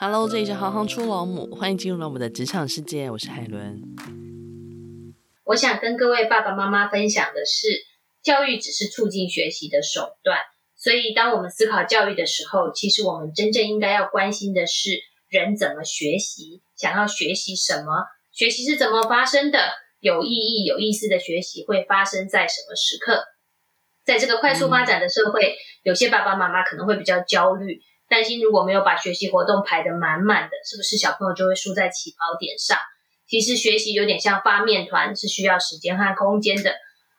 Hello，这里是行行出老母，欢迎进入到我们的职场世界，我是海伦。我想跟各位爸爸妈妈分享的是，教育只是促进学习的手段，所以当我们思考教育的时候，其实我们真正应该要关心的是人怎么学习，想要学习什么，学习是怎么发生的，有意义、有意思的学习会发生在什么时刻？在这个快速发展的社会，嗯、有些爸爸妈妈可能会比较焦虑，担心如果没有把学习活动排得满满的，是不是小朋友就会输在起跑点上？其实学习有点像发面团，是需要时间和空间的。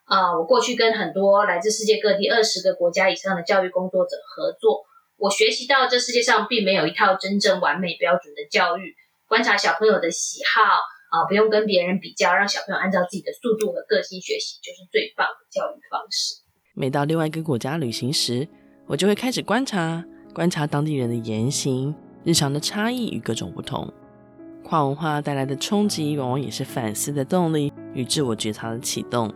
啊、我过去跟很多来自世界各地二十个国家以上的教育工作者合作，我学习到这世界上并没有一套真正完美标准的教育。观察小朋友的喜好啊、不用跟别人比较，让小朋友按照自己的速度和个性学习，就是最棒的教育方式。每到另外一个国家旅行时，我就会开始观察，观察当地人的言行、日常的差异与各种不同。跨文化带来的冲击，往往也是反思的动力与自我觉察的启动。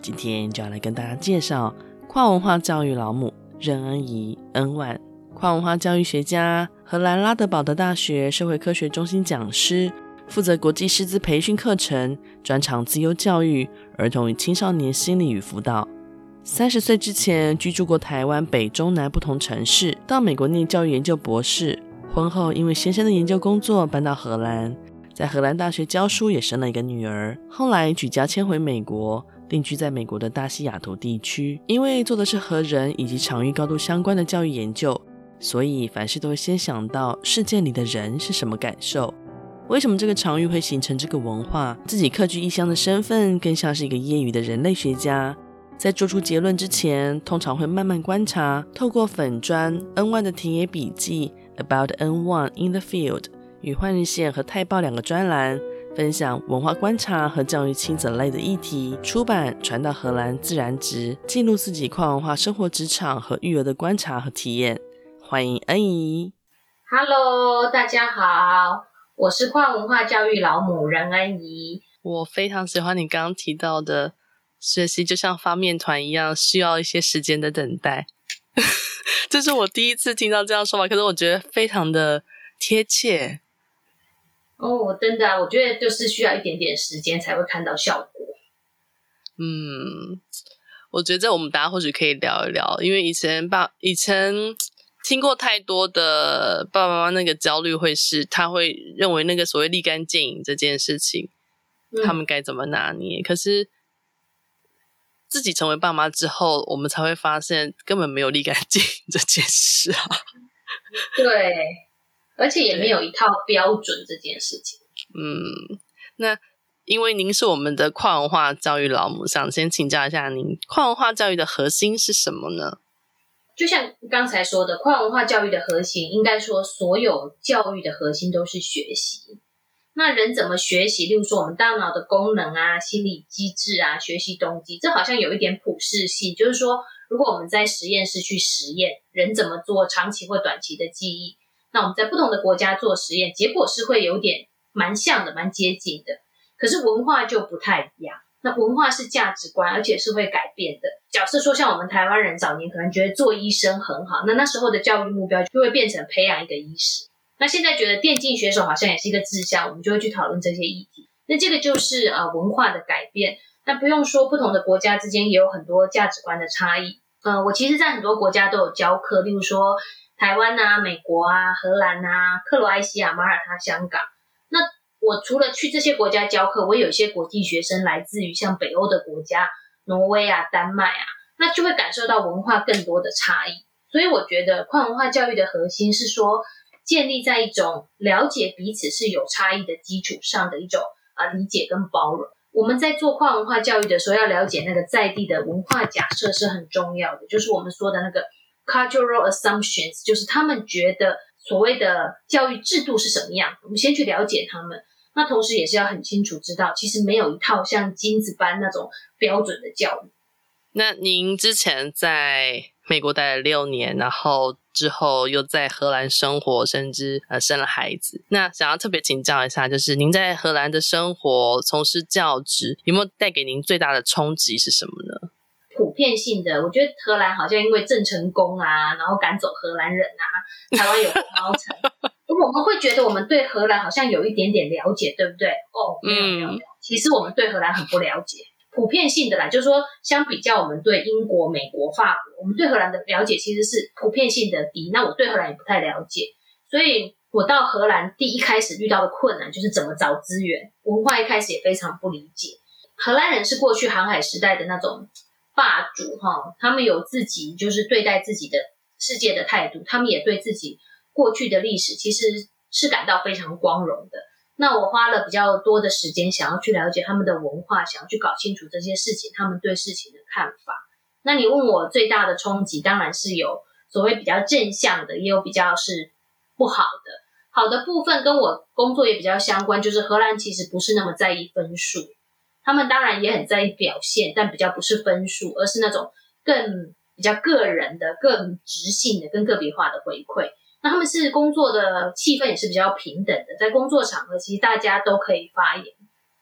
今天就要来跟大家介绍跨文化教育老母任恩怡恩万，跨文化教育学家，荷兰拉德堡德大学社会科学中心讲师，负责国际师资培训课程，专长自由教育、儿童与青少年心理与辅导。三十岁之前居住过台湾北中南不同城市，到美国念教育研究博士。婚后因为先生的研究工作搬到荷兰，在荷兰大学教书，也生了一个女儿。后来举家迁回美国，定居在美国的大西雅图地区。因为做的是和人以及场域高度相关的教育研究，所以凡事都会先想到事件里的人是什么感受，为什么这个场域会形成这个文化。自己客居异乡的身份更像是一个业余的人类学家。在做出结论之前，通常会慢慢观察，透过粉砖 N One 的田野笔记 About N One in the Field 与换日线和泰报两个专栏，分享文化观察和教育亲子类的议题，出版传到荷兰自然值，记录自己跨文化生活、职场和育儿的观察和体验。欢迎恩怡。Hello，大家好，我是跨文化教育老母任恩怡。我非常喜欢你刚刚提到的。学习就像发面团一样，需要一些时间的等待。这是我第一次听到这样说法，可是我觉得非常的贴切。哦，真的啊，我觉得就是需要一点点时间才会看到效果。嗯，我觉得这我们大家或许可以聊一聊，因为以前爸以前听过太多的爸爸妈妈那个焦虑，会是他会认为那个所谓立竿见影这件事情，嗯、他们该怎么拿捏？可是。自己成为爸妈之后，我们才会发现根本没有立竿见影这件事啊。对，而且也没有一套标准这件事情。嗯，那因为您是我们的跨文化教育老母，想先请教一下您，跨文化教育的核心是什么呢？就像刚才说的，跨文化教育的核心，应该说所有教育的核心都是学习。那人怎么学习？例如说，我们大脑的功能啊、心理机制啊、学习动机，这好像有一点普适性。就是说，如果我们在实验室去实验，人怎么做长期或短期的记忆，那我们在不同的国家做实验，结果是会有点蛮像的、蛮接近的。可是文化就不太一样。那文化是价值观，而且是会改变的。假设说，像我们台湾人早年可能觉得做医生很好，那那时候的教育目标就会变成培养一个医师。那现在觉得电竞选手好像也是一个志向，我们就会去讨论这些议题。那这个就是呃文化的改变。那不用说，不同的国家之间也有很多价值观的差异。呃，我其实，在很多国家都有教课，例如说台湾啊、美国啊、荷兰啊、克罗埃西亚、马耳他、香港。那我除了去这些国家教课，我有一些国际学生来自于像北欧的国家，挪威啊、丹麦啊，那就会感受到文化更多的差异。所以我觉得跨文化教育的核心是说。建立在一种了解彼此是有差异的基础上的一种啊理解跟包容。我们在做跨文化教育的时候，要了解那个在地的文化假设是很重要的，就是我们说的那个 cultural assumptions，就是他们觉得所谓的教育制度是什么样。我们先去了解他们，那同时也是要很清楚知道，其实没有一套像金子般那种标准的教育。那您之前在美国待了六年，然后之后又在荷兰生活，甚至呃生了孩子。那想要特别请教一下，就是您在荷兰的生活，从事教职，有没有带给您最大的冲击是什么呢？普遍性的，我觉得荷兰好像因为郑成功啊，然后赶走荷兰人啊，台湾有红毛城。如果我们会觉得我们对荷兰好像有一点点了解，对不对？哦，没有没有没有，其实我们对荷兰很不了解。普遍性的啦，就是说，相比较我们对英国、美国、法国，我们对荷兰的了解其实是普遍性的低。那我对荷兰也不太了解，所以我到荷兰第一开始遇到的困难就是怎么找资源，文化一开始也非常不理解。荷兰人是过去航海时代的那种霸主哈，他们有自己就是对待自己的世界的态度，他们也对自己过去的历史其实是感到非常光荣的。那我花了比较多的时间，想要去了解他们的文化，想要去搞清楚这些事情，他们对事情的看法。那你问我最大的冲击，当然是有所谓比较正向的，也有比较是不好的。好的部分跟我工作也比较相关，就是荷兰其实不是那么在意分数，他们当然也很在意表现，但比较不是分数，而是那种更比较个人的、更直性的、更个别化的回馈。那他们是工作的气氛也是比较平等的，在工作场合其实大家都可以发言。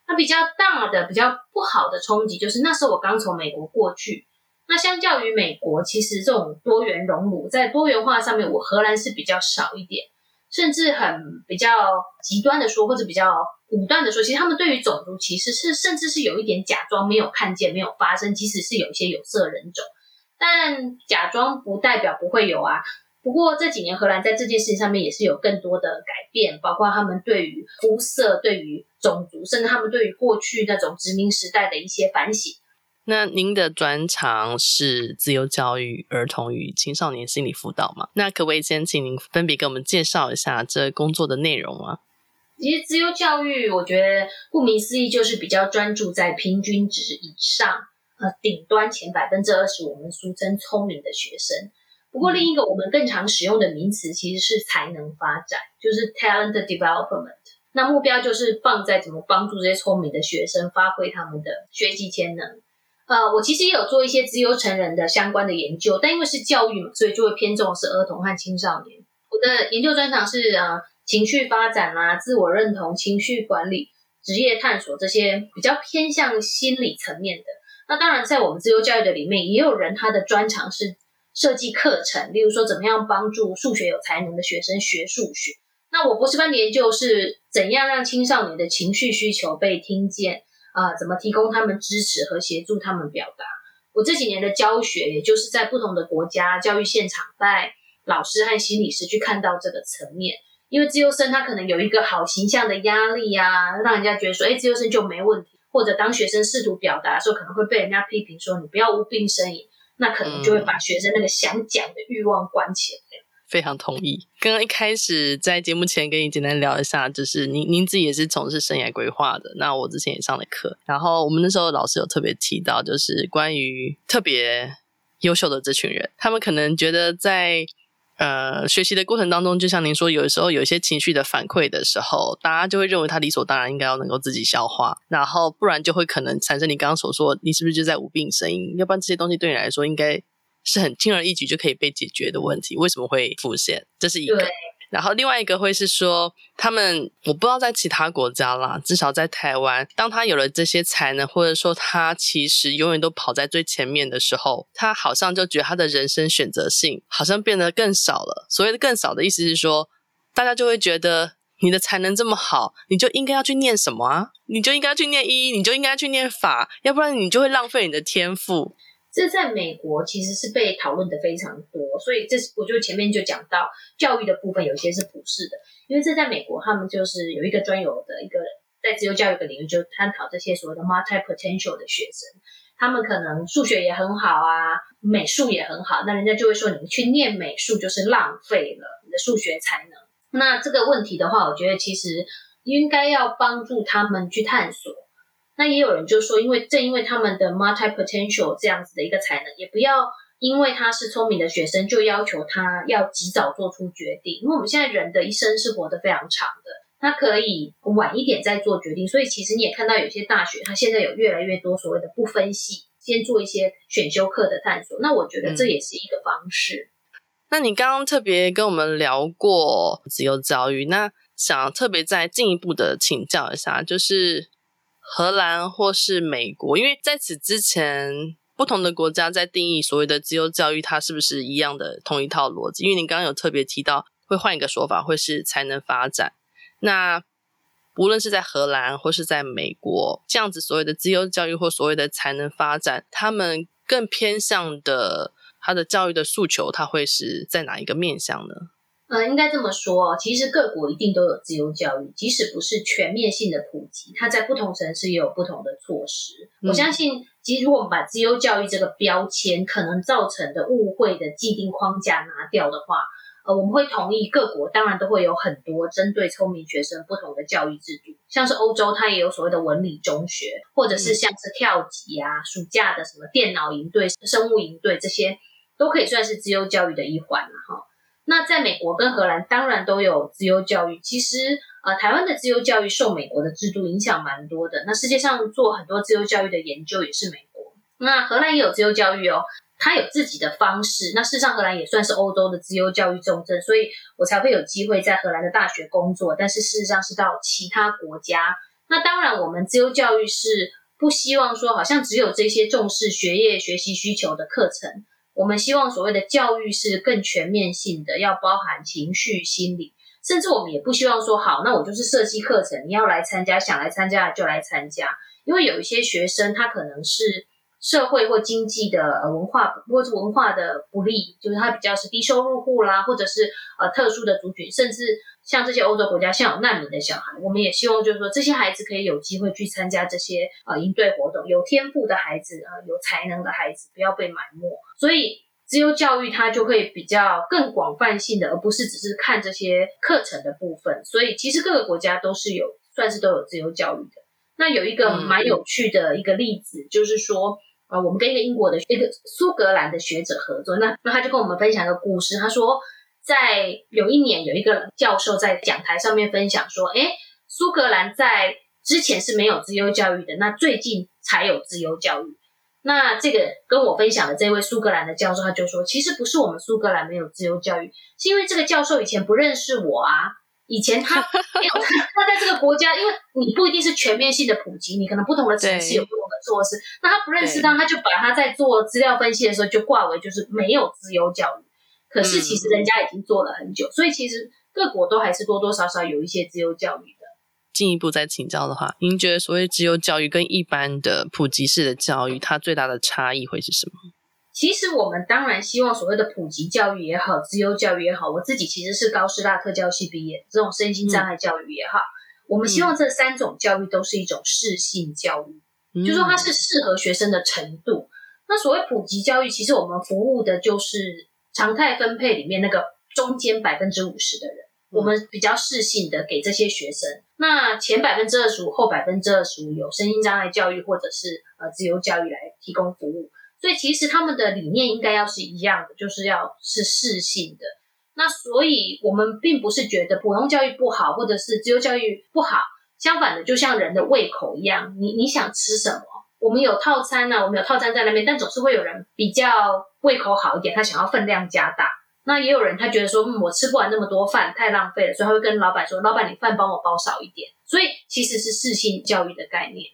那比较大的、比较不好的冲击就是那时候我刚从美国过去，那相较于美国，其实这种多元熔炉在多元化上面，我荷兰是比较少一点，甚至很比较极端的说，或者比较武断的说，其实他们对于种族歧视是甚至是有一点假装没有看见、没有发生，即使是有一些有色人种，但假装不代表不会有啊。不过这几年荷兰在这件事情上面也是有更多的改变，包括他们对于肤色、对于种族，甚至他们对于过去那种殖民时代的一些反省。那您的专长是自由教育、儿童与青少年心理辅导吗？那可不可以先请您分别给我们介绍一下这工作的内容吗？其实自由教育，我觉得顾名思义就是比较专注在平均值以上，呃，顶端前百分之二十，我们俗称聪明的学生。不过，另一个我们更常使用的名词其实是才能发展，就是 talent development。那目标就是放在怎么帮助这些聪明的学生发挥他们的学习潜能。呃，我其实也有做一些资优成人的相关的研究，但因为是教育嘛，所以就会偏重是儿童和青少年。我的研究专长是呃情绪发展啦、啊、自我认同、情绪管理、职业探索这些比较偏向心理层面的。那当然，在我们自由教育的里面，也有人他的专长是。设计课程，例如说怎么样帮助数学有才能的学生学数学。那我博士班的研究是怎样让青少年的情绪需求被听见啊、怎么提供他们支持和协助他们表达？我这几年的教学，也就是在不同的国家教育现场带老师和心理师去看到这个层面。因为资优生他可能有一个好形象的压力啊，让人家觉得说，哎，资优生就没问题。或者当学生试图表达的时候，可能会被人家批评说，你不要无病呻吟。那可能就会把学生那个想讲的欲望关起来。嗯。非常同意。刚刚一开始在节目前跟你简单聊一下，就是您您自己也是从事生涯规划的。那我之前也上了课，然后我们那时候老师有特别提到，就是关于特别优秀的这群人，他们可能觉得在。呃，学习的过程当中，就像您说，有时候有一些情绪的反馈的时候，大家就会认为他理所当然应该要能够自己消化，然后不然就会可能产生你刚刚所说，你是不是就在无病呻吟？要不然这些东西对你来说应该是很轻而易举就可以被解决的问题，为什么会浮现？这是一个。然后另外一个会是说，他们我不知道在其他国家啦，至少在台湾，当他有了这些才能，或者说他其实永远都跑在最前面的时候，他好像就觉得他的人生选择性好像变得更少了。所谓的更少的意思是说，大家就会觉得你的才能这么好，你就应该要去念什么啊？你就应该去念医，你就应该去念法，要不然你就会浪费你的天赋。这在美国其实是被讨论的非常多，所以这是我就前面就讲到教育的部分，有些是普世的，因为这在美国他们就是有一个专有的一个在自由教育的领域，就探讨这些所谓的 multi potential 的学生，他们可能数学也很好啊，美术也很好，那人家就会说你们去念美术就是浪费了你的数学才能。那这个问题的话，我觉得其实应该要帮助他们去探索。那也有人就说，因为正因为他们的 multi potential 这样子的一个才能，也不要因为他是聪明的学生就要求他要及早做出决定。因为我们现在人的一生是活得非常长的，他可以晚一点再做决定。所以其实你也看到有些大学，他现在有越来越多所谓的不分系，先做一些选修课的探索。那我觉得这也是一个方式。嗯、那你刚刚特别跟我们聊过自由教育，那想特别再进一步的请教一下，就是。荷兰或是美国，因为在此之前，不同的国家在定义所谓的自由教育，它是不是一样的同一套逻辑？因为你刚刚有特别提到，会换一个说法，会是才能发展。那无论是在荷兰或是在美国，这样子所谓的自由教育或所谓的才能发展，他们更偏向的他的教育的诉求，它会是在哪一个面向呢？呃，应该这么说，其实各国一定都有自由教育，即使不是全面性的普及，它在不同城市也有不同的措施。嗯、我相信，其实如果我们把自由教育这个标签可能造成的误会的既定框架拿掉的话，呃，我们会同意各国当然都会有很多针对聪明学生不同的教育制度，像是欧洲，它也有所谓的文理中学，或者是像是跳级啊、嗯、暑假的什么电脑营队、生物营队这些，都可以算是自由教育的一环了哈。那在美国跟荷兰当然都有自由教育，其实呃，台湾的自由教育受美国的制度影响蛮多的。那世界上做很多自由教育的研究也是美国。那荷兰也有自由教育哦，它有自己的方式。那事实上荷兰也算是欧洲的自由教育重镇，所以我才会有机会在荷兰的大学工作。但是事实上是到其他国家。那当然，我们自由教育是不希望说好像只有这些重视学业学习需求的课程。我们希望所谓的教育是更全面性的，要包含情绪、心理，甚至我们也不希望说，好，那我就是设计课程，你要来参加，想来参加就来参加，因为有一些学生他可能是。社会或经济的文化，或是文化的不利，就是他比较是低收入户啦，或者是呃特殊的族群，甚至像这些欧洲国家，像有难民的小孩，我们也希望就是说这些孩子可以有机会去参加这些呃营队活动，有天赋的孩子呃有才能的孩子不要被埋没，所以自由教育它就会比较更广泛性的，而不是只是看这些课程的部分。所以其实各个国家都是有算是都有自由教育的。那有一个蛮有趣的一个例子，嗯、就是说。啊，我们跟一个英国的一个苏格兰的学者合作，那那他就跟我们分享一个故事。他说，在有一年有一个教授在讲台上面分享说，诶，苏格兰在之前是没有自由教育的，那最近才有自由教育。那这个跟我分享的这位苏格兰的教授，他就说，其实不是我们苏格兰没有自由教育，是因为这个教授以前不认识我啊。以前他 没有他，在这个国家，因为你不一定是全面性的普及，你可能不同的城市有不同的措施。那他不认识他，他就把他在做资料分析的时候就挂为就是没有自由教育。可是其实人家已经做了很久，嗯、所以其实各国都还是多多少少有一些自由教育的。进一步再请教的话，您觉得所谓自由教育跟一般的普及式的教育，它最大的差异会是什么？其实我们当然希望所谓的普及教育也好，自由教育也好，我自己其实是高师大特教系毕业，这种身心障碍教育也好，嗯、我们希望这三种教育都是一种适性教育，嗯、就是说它是适合学生的程度。那所谓普及教育，其实我们服务的就是常态分配里面那个中间百分之五十的人，嗯、我们比较适性的给这些学生。那前百分之二十五，后百分之二十五有身心障碍教育或者是呃自由教育来提供服务。所以其实他们的理念应该要是一样的，就是要是适性的。那所以我们并不是觉得普通教育不好，或者是自由教育不好。相反的，就像人的胃口一样，你你想吃什么？我们有套餐呢、啊，我们有套餐在那边，但总是会有人比较胃口好一点，他想要分量加大。那也有人他觉得说，嗯，我吃不完那么多饭，太浪费了，所以他会跟老板说，老板你饭帮我包少一点。所以其实是适性教育的概念。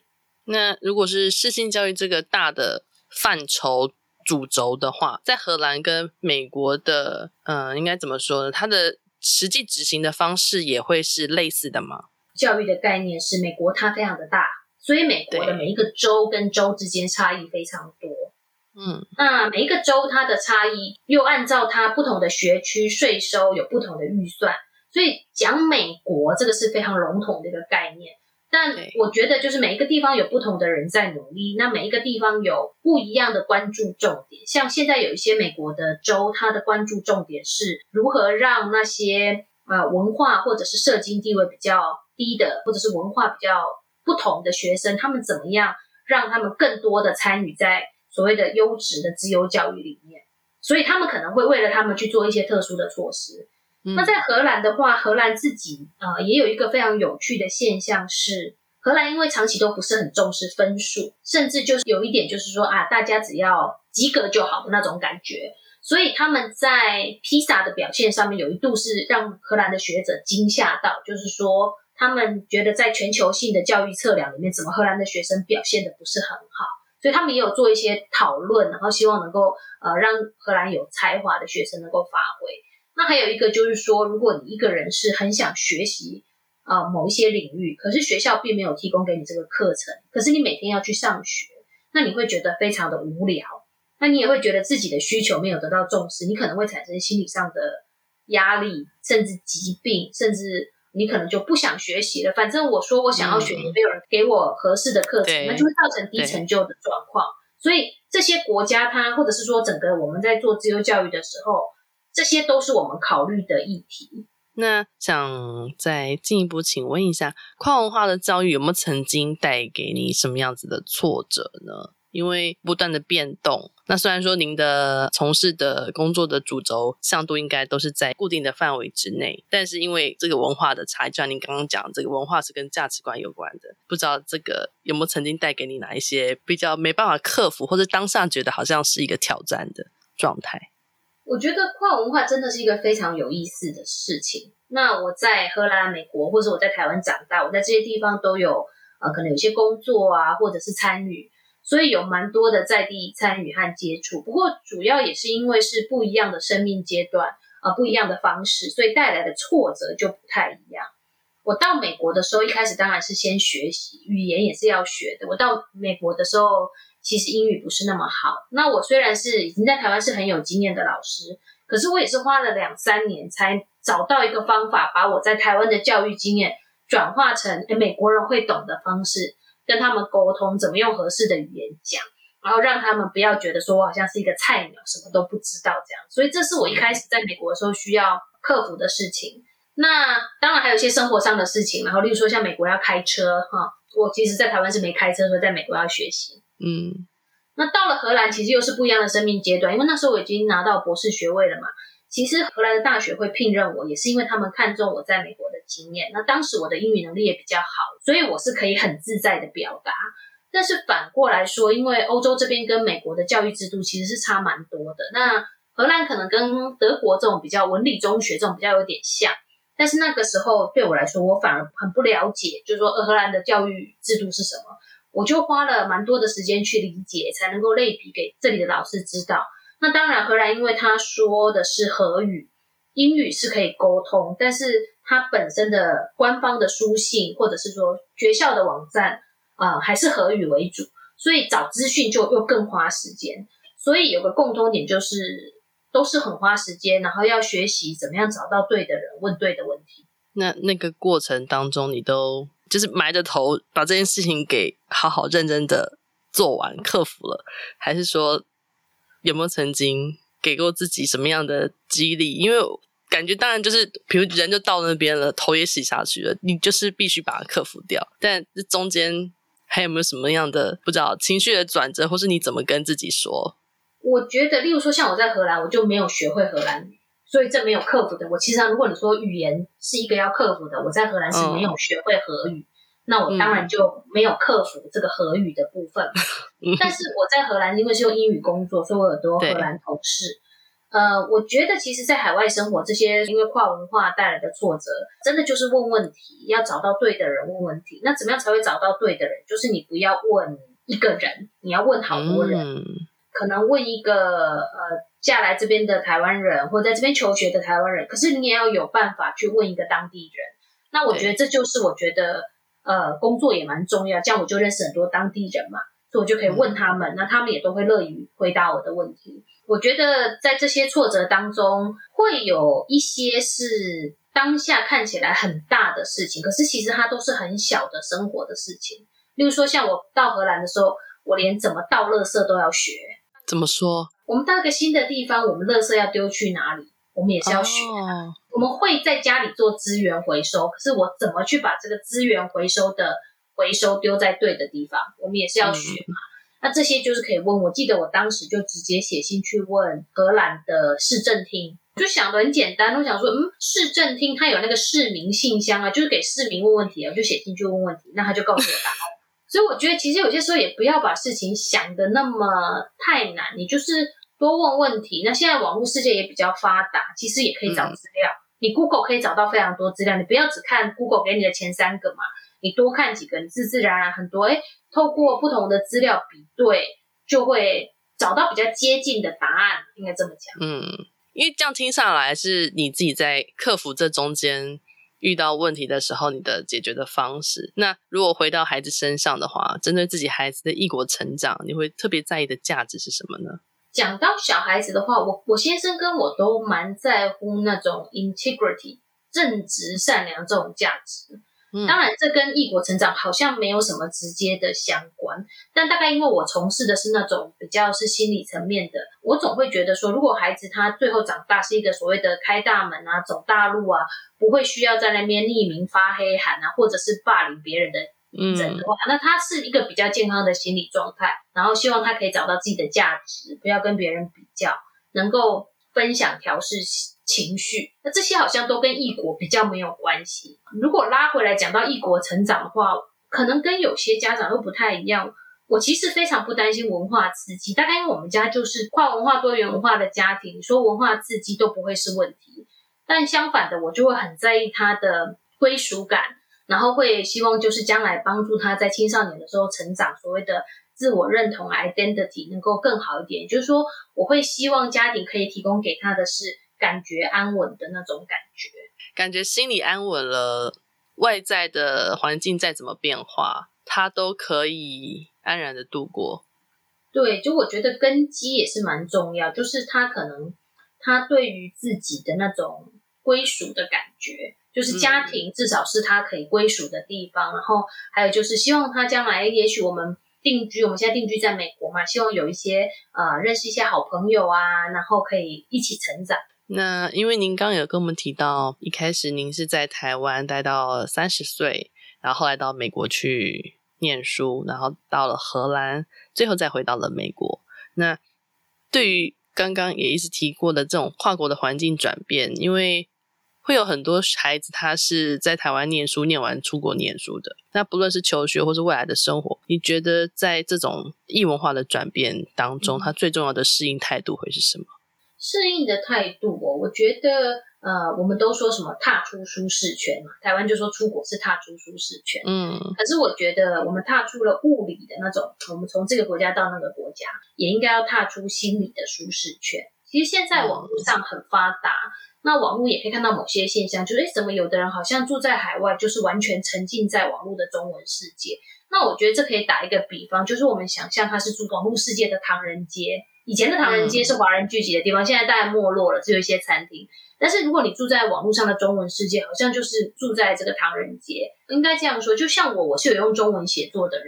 那如果是适性教育这个大的。范畴主轴的话，在荷兰跟美国的，嗯、呃，应该怎么说呢？它的实际执行的方式也会是类似的吗？教育的概念是美国它非常的大，所以美国的每一个州跟州之间差异非常多。嗯，那每一个州它的差异又按照它不同的学区税收有不同的预算，所以讲美国这个是非常笼统的一个概念。但我觉得，就是每一个地方有不同的人在努力，那每一个地方有不一样的关注重点。像现在有一些美国的州，它的关注重点是如何让那些呃文化或者是社经地位比较低的，或者是文化比较不同的学生，他们怎么样让他们更多的参与在所谓的优质的自由教育里面。所以他们可能会为了他们去做一些特殊的措施。那在荷兰的话，荷兰自己呃也有一个非常有趣的现象是，荷兰因为长期都不是很重视分数，甚至就是有一点就是说啊，大家只要及格就好的那种感觉，所以他们在 PISA 的表现上面有一度是让荷兰的学者惊吓到，就是说他们觉得在全球性的教育测量里面，怎么荷兰的学生表现得不是很好，所以他们也有做一些讨论，然后希望能够呃让荷兰有才华的学生能够发挥。那还有一个就是说，如果你一个人是很想学习啊、某一些领域，可是学校并没有提供给你这个课程，可是你每天要去上学，那你会觉得非常的无聊，那你也会觉得自己的需求没有得到重视，你可能会产生心理上的压力，甚至疾病，甚至你可能就不想学习了。反正我说我想要学，也没有人给我合适的课程，嗯、那就会造成低成就的状况。所以这些国家它，或者是说整个我们在做自由教育的时候，这些都是我们考虑的议题。那想再进一步请问一下，跨文化的教育有没有曾经带给你什么样子的挫折呢？因为不断的变动，那虽然说您的从事的工作的主轴向度应该都是在固定的范围之内，但是因为这个文化的差异，就像您刚刚讲，这个文化是跟价值观有关的，不知道这个有没有曾经带给你哪一些比较没办法克服，或者当下觉得好像是一个挑战的状态？我觉得跨文化真的是一个非常有意思的事情。那我在荷兰、美国，或者我在台湾长大，我在这些地方都有呃，可能有些工作啊，或者是参与，所以有蛮多的在地参与和接触。不过主要也是因为是不一样的生命阶段啊，呃，不一样的方式，所以带来的挫折就不太一样。我到美国的时候，一开始当然是先学习语言，也是要学的。我到美国的时候。其实英语不是那么好。那我虽然是已经在台湾是很有经验的老师，可是我也是花了两三年才找到一个方法，把我在台湾的教育经验转化成诶美国人会懂的方式，跟他们沟通，怎么用合适的语言讲，然后让他们不要觉得说我好像是一个菜鸟，什么都不知道这样。所以这是我一开始在美国的时候需要克服的事情。那当然还有一些生活上的事情，然后例如说像美国要开车哈，我其实在台湾是没开车，所以在美国要学习。嗯，那到了荷兰，其实又是不一样的生命阶段，因为那时候我已经拿到博士学位了嘛。其实荷兰的大学会聘任我，也是因为他们看中我在美国的经验。那当时我的英语能力也比较好，所以我是可以很自在的表达。但是反过来说，因为欧洲这边跟美国的教育制度其实是差蛮多的。那荷兰可能跟德国这种比较文理中学这种比较有点像，但是那个时候对我来说，我反而很不了解，就是说荷兰的教育制度是什么。我就花了蛮多的时间去理解，才能够类比给这里的老师知道。那当然，荷兰因为他说的是荷语，英语是可以沟通，但是它本身的官方的书信或者是说学校的网站啊、呃，还是荷语为主，所以找资讯就又更花时间。所以有个共通点就是，都是很花时间，然后要学习怎么样找到对的人，问对的问题。那那个过程当中，你都。就是埋着头把这件事情给好好认真的做完，克服了，还是说有没有曾经给过自己什么样的激励？因为感觉当然就是，比如人就到那边了，头也洗下去了，你就是必须把它克服掉。但这中间还有没有什么样的不知道情绪的转折，或是你怎么跟自己说？我觉得，例如说像我在荷兰，我就没有学会荷兰语。所以这没有克服的。我其实如果你说语言是一个要克服的，我在荷兰是没有学会荷语，嗯、那我当然就没有克服这个荷语的部分。嗯、但是我在荷兰因为是用英语工作，所以我有很多荷兰同事。呃，我觉得其实，在海外生活这些因为跨文化带来的挫折，真的就是问问题，要找到对的人问问题。那怎么样才会找到对的人？就是你不要问一个人，你要问好多人，嗯、可能问一个呃。嫁来这边的台湾人，或者在这边求学的台湾人，可是你也要有办法去问一个当地人。那我觉得这就是我觉得，呃，工作也蛮重要。这样我就认识很多当地人嘛，所以我就可以问他们，嗯、那他们也都会乐于回答我的问题。我觉得在这些挫折当中，会有一些是当下看起来很大的事情，可是其实它都是很小的生活的事情。例如说，像我到荷兰的时候，我连怎么倒垃圾都要学。怎么说？我们到一个新的地方，我们垃圾要丢去哪里？我们也是要学啊。Oh. 我们会在家里做资源回收，可是我怎么去把这个资源回收的回收丢在对的地方？我们也是要学嘛。Mm. 那这些就是可以问。我记得我当时就直接写信去问荷兰的市政厅，就想的很简单。我想说，嗯，市政厅它有那个市民信箱啊，就是给市民问问题啊，我就写信去问问题，那他就告诉我答案。所以我觉得，其实有些时候也不要把事情想的那么太难，你就是。多问问题。那现在网络世界也比较发达，其实也可以找资料。嗯、你 Google 可以找到非常多资料，你不要只看 Google 给你的前三个嘛，你多看几个，你自自然然很多。诶，透过不同的资料比对，就会找到比较接近的答案。应该这么讲。嗯，因为这样听上来是你自己在克服这中间遇到问题的时候，你的解决的方式。那如果回到孩子身上的话，针对自己孩子的异国成长，你会特别在意的价值是什么呢？讲到小孩子的话，我我先生跟我都蛮在乎那种 integrity 正直善良这种价值。当然，这跟异国成长好像没有什么直接的相关，但大概因为我从事的是那种比较是心理层面的，我总会觉得说，如果孩子他最后长大是一个所谓的开大门啊、走大路啊，不会需要在那边匿名发黑函啊，或者是霸凌别人的整的话，那他是一个比较健康的心理状态，然后希望他可以找到自己的价值，不要跟别人比较，能够分享调试。情绪，那这些好像都跟异国比较没有关系。如果拉回来讲到异国成长的话，可能跟有些家长又不太一样。我其实非常不担心文化刺激，大概因为我们家就是跨文化、多元文化的家庭，说文化刺激都不会是问题。但相反的，我就会很在意他的归属感，然后会希望就是将来帮助他在青少年的时候成长，所谓的自我认同 （identity） 能够更好一点。就是说，我会希望家庭可以提供给他的是。感觉安稳的那种感觉，感觉心里安稳了，外在的环境再怎么变化，他都可以安然的度过。对，就我觉得根基也是蛮重要，就是他可能他对于自己的那种归属的感觉，就是家庭至少是他可以归属的地方。嗯、然后还有就是希望他将来，也许我们定居，我们现在定居在美国嘛，希望有一些呃认识一些好朋友啊，然后可以一起成长。那因为您刚刚有跟我们提到，一开始您是在台湾待到三十岁，然后后来到美国去念书，然后到了荷兰，最后再回到了美国。那对于刚刚也一直提过的这种跨国的环境转变，因为会有很多孩子他是在台湾念书，念完出国念书的。那不论是求学或是未来的生活，你觉得在这种异文化的转变当中，他最重要的适应态度会是什么？适应的态度哦，我觉得，呃，我们都说什么踏出舒适圈嘛，台湾就说出国是踏出舒适圈，嗯，可是我觉得我们踏出了物理的那种，我们从这个国家到那个国家，也应该要踏出心理的舒适圈。其实现在网络上很发达，嗯、那网络也可以看到某些现象，就是诶，怎么有的人好像住在海外，就是完全沉浸在网络的中文世界。那我觉得这可以打一个比方，就是我们想象他是住网络世界的唐人街。以前的唐人街是华人聚集的地方，嗯、现在大概没落了，只有一些餐厅。但是如果你住在网络上的中文世界，好像就是住在这个唐人街。应该这样说，就像我，我是有用中文写作的人，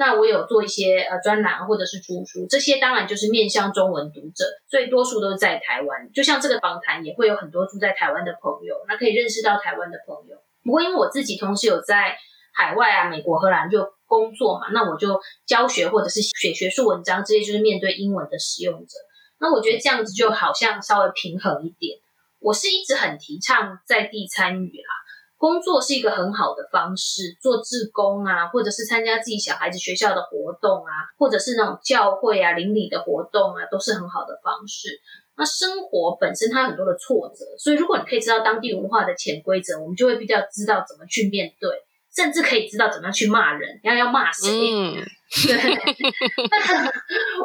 那我有做一些呃专栏或者是出书，这些当然就是面向中文读者，所以多数都是在台湾。就像这个访谈也会有很多住在台湾的朋友，那可以认识到台湾的朋友。不过因为我自己同时有在海外啊，美国、荷兰就。工作嘛，那我就教学或者是写学术文章，这些就是面对英文的使用者。那我觉得这样子就好像稍微平衡一点。我是一直很提倡在地参与啦，工作是一个很好的方式，做志工啊，或者是参加自己小孩子学校的活动啊，或者是那种教会啊、邻里的活动啊，都是很好的方式。那生活本身它有很多的挫折，所以如果你可以知道当地文化的潜规则，我们就会比较知道怎么去面对。甚至可以知道怎么样去骂人，要要骂谁？嗯、对，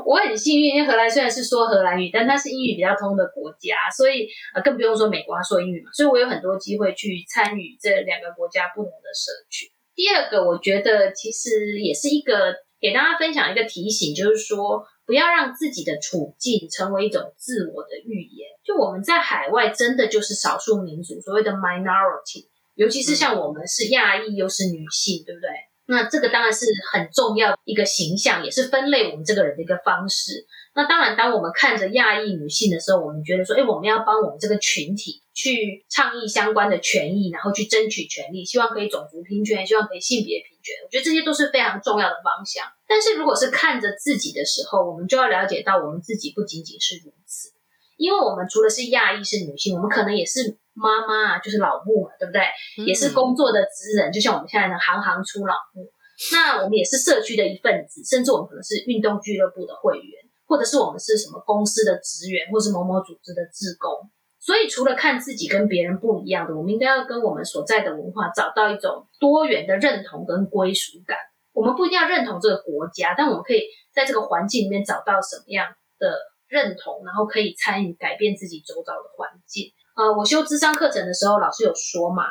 我很幸运，因为荷兰虽然是说荷兰语，但它是英语比较通的国家，所以呃更不用说美国说英语嘛，所以我有很多机会去参与这两个国家不同的社区。第二个，我觉得其实也是一个给大家分享一个提醒，就是说不要让自己的处境成为一种自我的预言。就我们在海外真的就是少数民族，所谓的 minority。尤其是像我们是亚裔又是女性，对不对？那这个当然是很重要一个形象，也是分类我们这个人的一个方式。那当然，当我们看着亚裔女性的时候，我们觉得说，哎，我们要帮我们这个群体去倡议相关的权益，然后去争取权利，希望可以种族平权，希望可以性别平权。我觉得这些都是非常重要的方向。但是如果是看着自己的时候，我们就要了解到，我们自己不仅仅是如此，因为我们除了是亚裔是女性，我们可能也是。妈妈啊，就是老木嘛，对不对？也是工作的职人，就像我们现在的行行出老木。那我们也是社区的一份子，甚至我们可能是运动俱乐部的会员，或者是我们是什么公司的职员，或是某某组织的职工。所以，除了看自己跟别人不一样的，我们应该要跟我们所在的文化找到一种多元的认同跟归属感。我们不一定要认同这个国家，但我们可以在这个环境里面找到什么样的认同，然后可以参与改变自己周遭的环境。呃，我修智商课程的时候，老师有说嘛，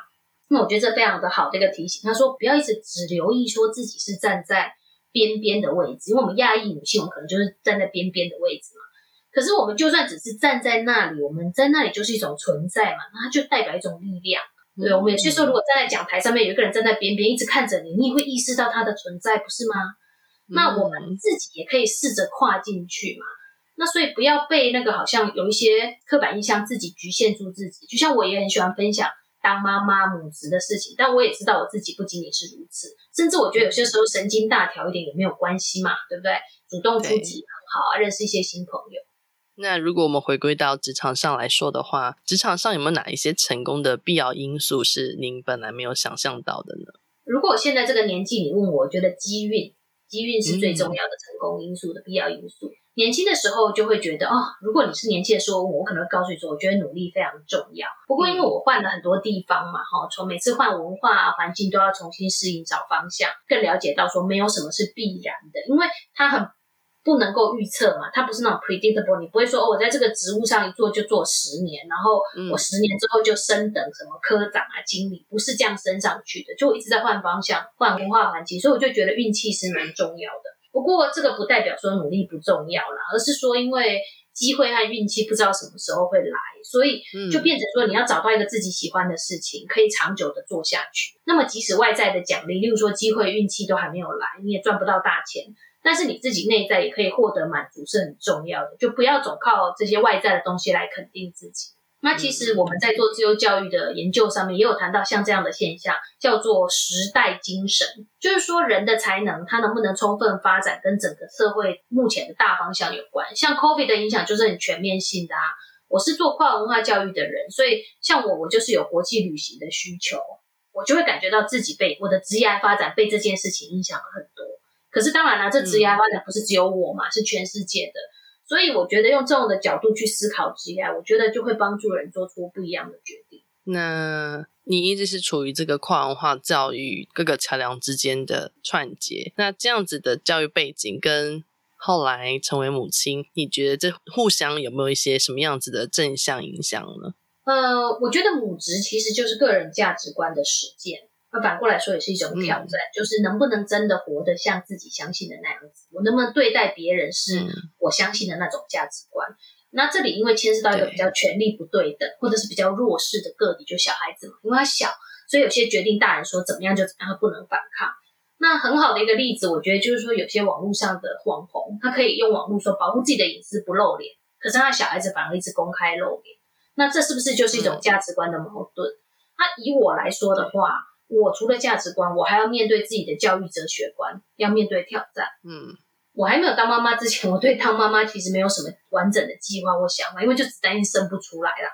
那我觉得这非常的好的一个提醒。他说不要一直只留意说自己是站在边边的位置，因为我们亚裔女性，我们可能就是站在边边的位置嘛。可是我们就算只是站在那里，我们在那里就是一种存在嘛，那它就代表一种力量。对，我们有些时候如果站在讲台上面，有一个人站在边边一直看着你，你也会意识到他的存在，不是吗？那我们自己也可以试着跨进去嘛。那所以不要被那个好像有一些刻板印象自己局限住自己。就像我也很喜欢分享当妈妈母职的事情，但我也知道我自己不仅仅是如此，甚至我觉得有些时候神经大条一点也没有关系嘛，对不对？主动出击很好啊，认识一些新朋友。那如果我们回归到职场上来说的话，职场上有没有哪一些成功的必要因素是您本来没有想象到的呢？如果我现在这个年纪，你问我，我觉得机运，机运是最重要的成功因素的必要因素。嗯年轻的时候就会觉得哦，如果你是年轻的时候，我可能会告诉你说，我觉得努力非常重要。不过因为我换了很多地方嘛，哈，从每次换文化环境都要重新适应、找方向，更了解到说没有什么是必然的，因为它很不能够预测嘛，它不是那种 predictable，你不会说哦，我在这个职务上一做就做十年，然后我十年之后就升等什么科长啊、经理，不是这样升上去的，就我一直在换方向、换文化环境，所以我就觉得运气是蛮重要的。不过这个不代表说努力不重要啦，而是说因为机会和运气不知道什么时候会来，所以就变成说你要找到一个自己喜欢的事情，可以长久的做下去。那么即使外在的奖励，例如说机会、运气都还没有来，你也赚不到大钱，但是你自己内在也可以获得满足，是很重要的。就不要总靠这些外在的东西来肯定自己。那其实我们在做自由教育的研究上面，也有谈到像这样的现象，叫做时代精神，就是说人的才能，它能不能充分发展，跟整个社会目前的大方向有关。像 COVID 的影响就是很全面性的啊。我是做跨文化教育的人，所以像我，我就是有国际旅行的需求，我就会感觉到自己被我的职业发展被这件事情影响了很多。可是当然了，这职业发展不是只有我嘛，是全世界的。所以我觉得用这种的角度去思考职业，我觉得就会帮助人做出不一样的决定。那你一直是处于这个跨文化教育各个桥梁之间的串接，那这样子的教育背景跟后来成为母亲，你觉得这互相有没有一些什么样子的正向影响呢？呃，我觉得母职其实就是个人价值观的实践。那反过来说也是一种挑战，嗯，就是能不能真的活得像自己相信的那样子？我能不能对待别人是我相信的那种价值观？嗯，那这里因为牵涉到一个比较权力不对等，或者是比较弱势的个体，就小孩子嘛，因为他小，所以有些决定大人说怎么样就怎么样，他不能反抗。那很好的一个例子，我觉得就是说有些网络上的网红，他可以用网络说保护自己的隐私不露脸，可是他小孩子反而一直公开露脸，那这是不是就是一种价值观的矛盾？那，嗯，以我来说的话。我除了价值观，我还要面对自己的教育哲学观，要面对挑战。嗯，我还没有当妈妈之前，我对当妈妈其实没有什么完整的计划或想法，因为就只担心生不出来啦。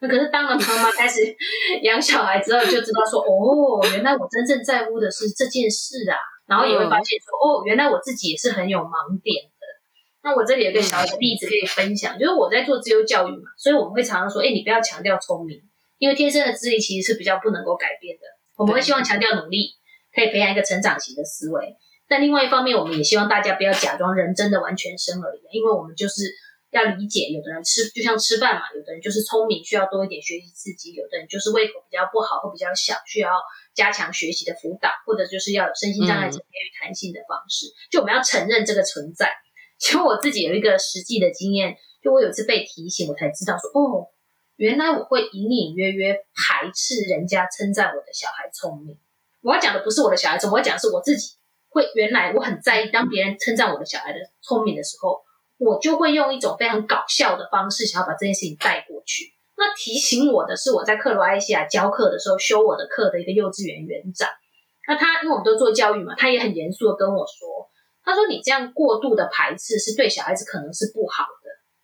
那可是当了妈妈，开始 养小孩之后，就知道说，哦，原来我真正在乎的是这件事啊。然后也会发现说，哦，原来我自己也是很有盲点的。那我这里有个小的例子可以分享，就是我在做自由教育嘛，所以我们会常常说，哎，你不要强调聪明，因为天生的智力其实是比较不能够改变的。我们会希望强调努力，可以培养一个成长型的思维。但另外一方面，我们也希望大家不要假装人真的完全生而已，因为我们就是要理解，有的人吃就像吃饭嘛，有的人就是聪明，需要多一点学习刺激；有的人就是胃口比较不好或比较小，需要加强学习的辅导，或者就是要有身心障碍者给予弹性的方式。就我们要承认这个存在。其实我自己有一个实际的经验，就我有一次被提醒，我才知道说哦。原来我会隐隐约约排斥人家称赞我的小孩聪明。我要讲的不是我的小孩子，我要讲的是我自己。会原来我很在意，当别人称赞我的小孩的聪明的时候，我就会用一种非常搞笑的方式，想要把这件事情带过去。那提醒我的是，我在克罗埃西亚教课的时候，修我的课的一个幼稚园园长。那他因为我们都做教育嘛，他也很严肃的跟我说，他说你这样过度的排斥是对小孩子可能是不好的。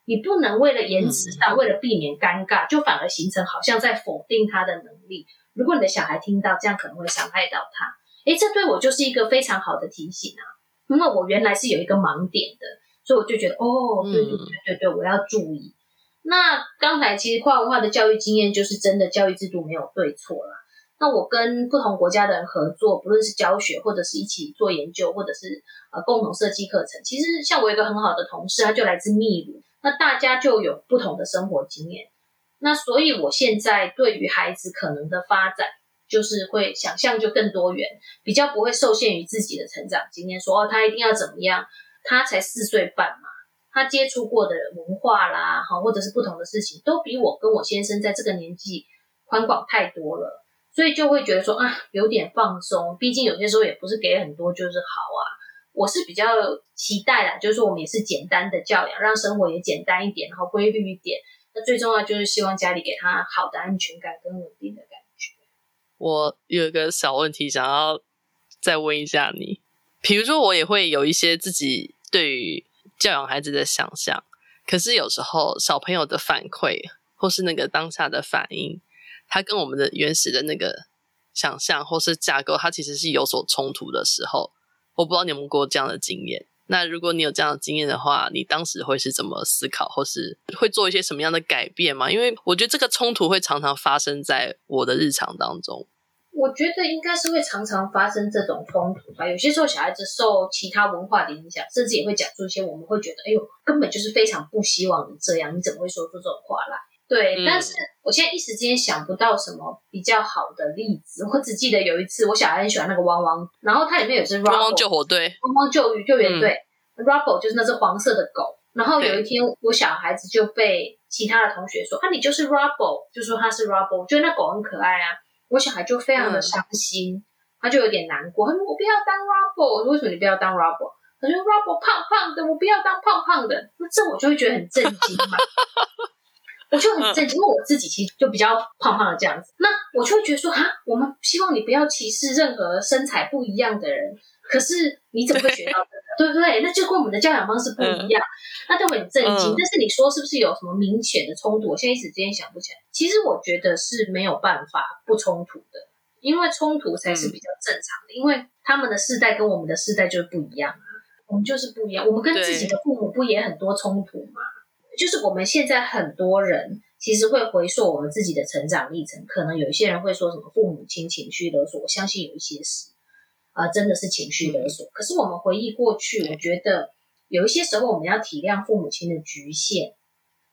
你不能为了颜值上，嗯，为了避免尴尬，就反而形成好像在否定他的能力。如果你的小孩听到这样，可能会伤害到他。诶，这对我就是一个非常好的提醒啊！因为我原来是有一个盲点的，所以我就觉得，哦，对对对对对，我要注意。那刚才其实跨文化的教育经验，就是真的教育制度没有对错啦。那我跟不同国家的人合作，不论是教学，或者是一起做研究，或者是呃共同设计课程。其实像我有一个很好的同事，他就来自秘鲁。那大家就有不同的生活经验。那所以我现在对于孩子可能的发展，就是会想象就更多元，比较不会受限于自己的成长经验，说哦，他一定要怎么样，他才四岁半嘛，他接触过的文化啦，哈，或者是不同的事情，都比我跟我先生在这个年纪宽广太多了，所以就会觉得说啊，有点放松，毕竟有些时候也不是给很多就是好啊。我是比较期待啦，就是说我们也是简单的教养，让生活也简单一点，然后规律一点。那最重要就是希望家里给他好的安全感跟稳定的感觉。我有一个小问题想要再问一下你，比如说我也会有一些自己对于教养孩子的想象，可是有时候小朋友的反馈或是那个当下的反应，他跟我们的原始的那个想象或是架构，它其实是有所冲突的时候。我不知道你有没有过这样的经验。那如果你有这样的经验的话，你当时会是怎么思考，或是会做一些什么样的改变吗？因为我觉得这个冲突会常常发生在我的日常当中。我觉得应该是会常常发生这种冲突吧。有些时候小孩子受其他文化的影响，甚至也会讲出一些我们会觉得，哎呦，根本就是非常不希望你这样，你怎么会说出这种话来？对，嗯、但是我现在一时间想不到什么比较好的例子。我只记得有一次，我小孩很喜欢那个汪汪，然后它里面有只汪汪救火队、汪汪救救援队。嗯、Rubble 就是那只黄色的狗。然后有一天，我小孩子就被其他的同学说：“啊，你就是 Rubble，就说他是 Rubble，我觉得那狗很可爱啊。”我小孩就非常的伤心，嗯、他就有点难过，他说：“我不要当 Rubble，为什么你不要当 Rubble？” 他说：“Rubble 胖胖的，我不要当胖胖的。”那这我就会觉得很震惊嘛。我就很震惊，因为我自己其实就比较胖胖的这样子，那我就会觉得说，哈，我们希望你不要歧视任何身材不一样的人，可是你怎么会学到这个？对不对？那就跟我们的教养方式不一样，那就很震惊。但是你说是不是有什么明显的冲突？我现在一时之间想不起来。其实我觉得是没有办法不冲突的，因为冲突才是比较正常的，因为他们的世代跟我们的世代就是不一样啊，我们就是不一样，我们跟自己的父母不也很多冲突吗？就是我们现在很多人其实会回溯我们自己的成长历程，可能有一些人会说什么父母亲情绪勒索，我相信有一些是啊、呃，真的是情绪勒索。可是我们回忆过去，我觉得有一些时候我们要体谅父母亲的局限，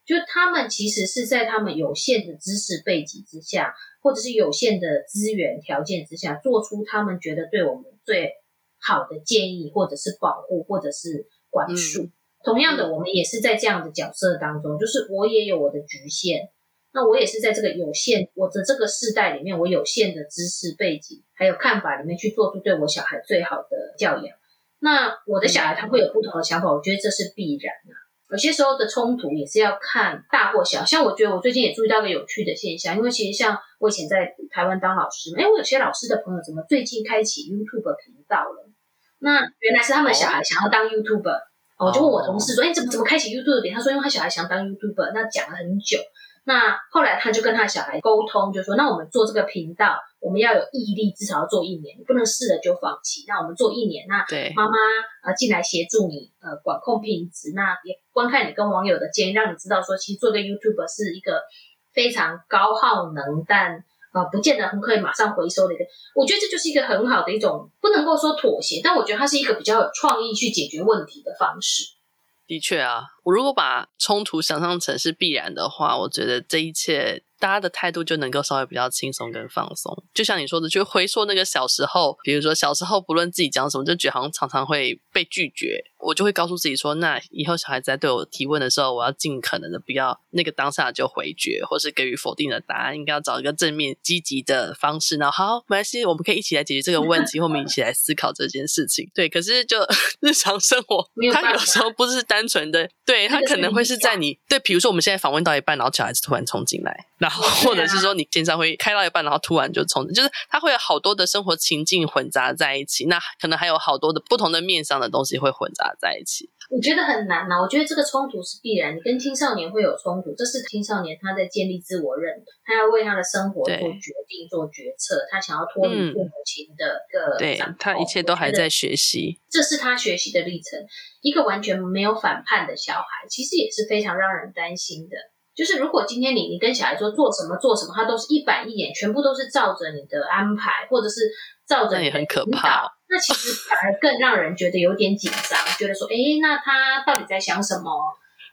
就他们其实是在他们有限的知识背景之下，或者是有限的资源条件之下，做出他们觉得对我们最好的建议，或者是保护，或者是管束。嗯同样的，我们也是在这样的角色当中，就是我也有我的局限，那我也是在这个有限我的这个世代里面，我有限的知识背景还有看法里面去做出对我小孩最好的教养。那我的小孩他会有不同的想法，我觉得这是必然的。有些时候的冲突也是要看大或小。像我觉得我最近也注意到个有趣的现象，因为其实像我以前在台湾当老师，哎，我有些老师的朋友怎么最近开启 YouTube 频道了？那原来是他们小孩想要当 YouTuber。我就问我同事说：“哎、欸，怎么怎么开启 YouTube 点？”他说：“因为他小孩想当 YouTuber，那讲了很久。那后来他就跟他小孩沟通，就说：‘那我们做这个频道，我们要有毅力，至少要做一年，你不能试了就放弃。那我们做一年，那妈妈呃进来协助你呃管控品质，那也观看你跟网友的建议，让你知道说，其实做个 YouTuber 是一个非常高耗能，但。”啊，不见得很可以马上回收的一个，我觉得这就是一个很好的一种，不能够说妥协，但我觉得它是一个比较有创意去解决问题的方式。的确啊，我如果把冲突想象成是必然的话，我觉得这一切。大家的态度就能够稍微比较轻松跟放松，就像你说的，就回溯那个小时候，比如说小时候不论自己讲什么，就觉得好像常常会被拒绝，我就会告诉自己说，那以后小孩子在对我提问的时候，我要尽可能的不要那个当下就回绝，或是给予否定的答案，应该要找一个正面积极的方式。然后好，没关系，我们可以一起来解决这个问题，或我们一起来思考这件事情。对，可是就 日常生活，他有时候不是单纯的，对他可能会是在你对，比如说我们现在访问到一半，然后小孩子突然冲进来，然后。或者是说你经常会开到一半，然后突然就冲，就是他会有好多的生活情境混杂在一起，那可能还有好多的不同的面上的东西会混杂在一起。我觉得很难呐、啊，我觉得这个冲突是必然，你跟青少年会有冲突，这是青少年他在建立自我认同，他要为他的生活做决定、做决策，他想要脱离父母亲的个、嗯、对，他一切都还在学习，这是他学习的历程。一个完全没有反叛的小孩，其实也是非常让人担心的。就是如果今天你你跟小孩说做什么做什么，他都是一板一眼，全部都是照着你的安排，或者是照着你的引导，那其实反而更让人觉得有点紧张，觉得说，诶，那他到底在想什么？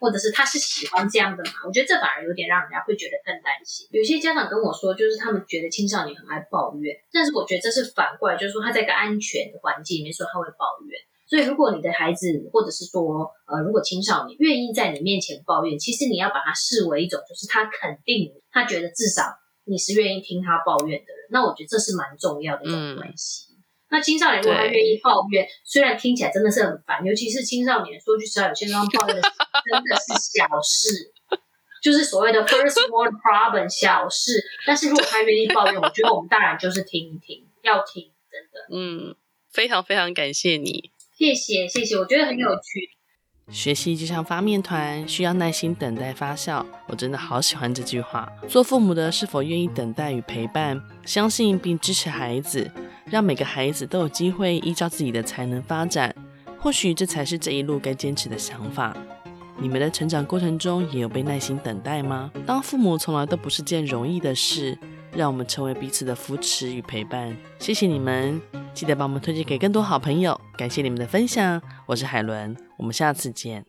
或者是他是喜欢这样的嘛？我觉得这反而有点让人家会觉得更担心。有些家长跟我说，就是他们觉得青少年很爱抱怨，但是我觉得这是反过来，就是说他在一个安全的环境里面说他会抱怨。所以如果你的孩子，或者是说呃，如果青少年愿意在你面前抱怨，其实你要把他视为一种，就是他肯定，他觉得至少你是愿意听他抱怨的人。那我觉得这是蛮重要的一种关系。嗯那青少年如果他愿意抱怨，虽然听起来真的是很烦，尤其是青少年，说句实话，有些地方抱怨的真的是小事，就是所谓的 first world problem 小事。但是如果他愿意抱怨，我觉得我们当然就是听一听，要听，真的。嗯，非常非常感谢你，谢谢谢谢，我觉得很有趣。学习就像发面团，需要耐心等待发酵。我真的好喜欢这句话。做父母的是否愿意等待与陪伴，相信并支持孩子，让每个孩子都有机会依照自己的才能发展？或许这才是这一路该坚持的想法。你们的成长过程中也有被耐心等待吗？当父母从来都不是件容易的事，让我们成为彼此的扶持与陪伴。谢谢你们。记得帮我们推荐给更多好朋友，感谢你们的分享。我是海伦，我们下次见。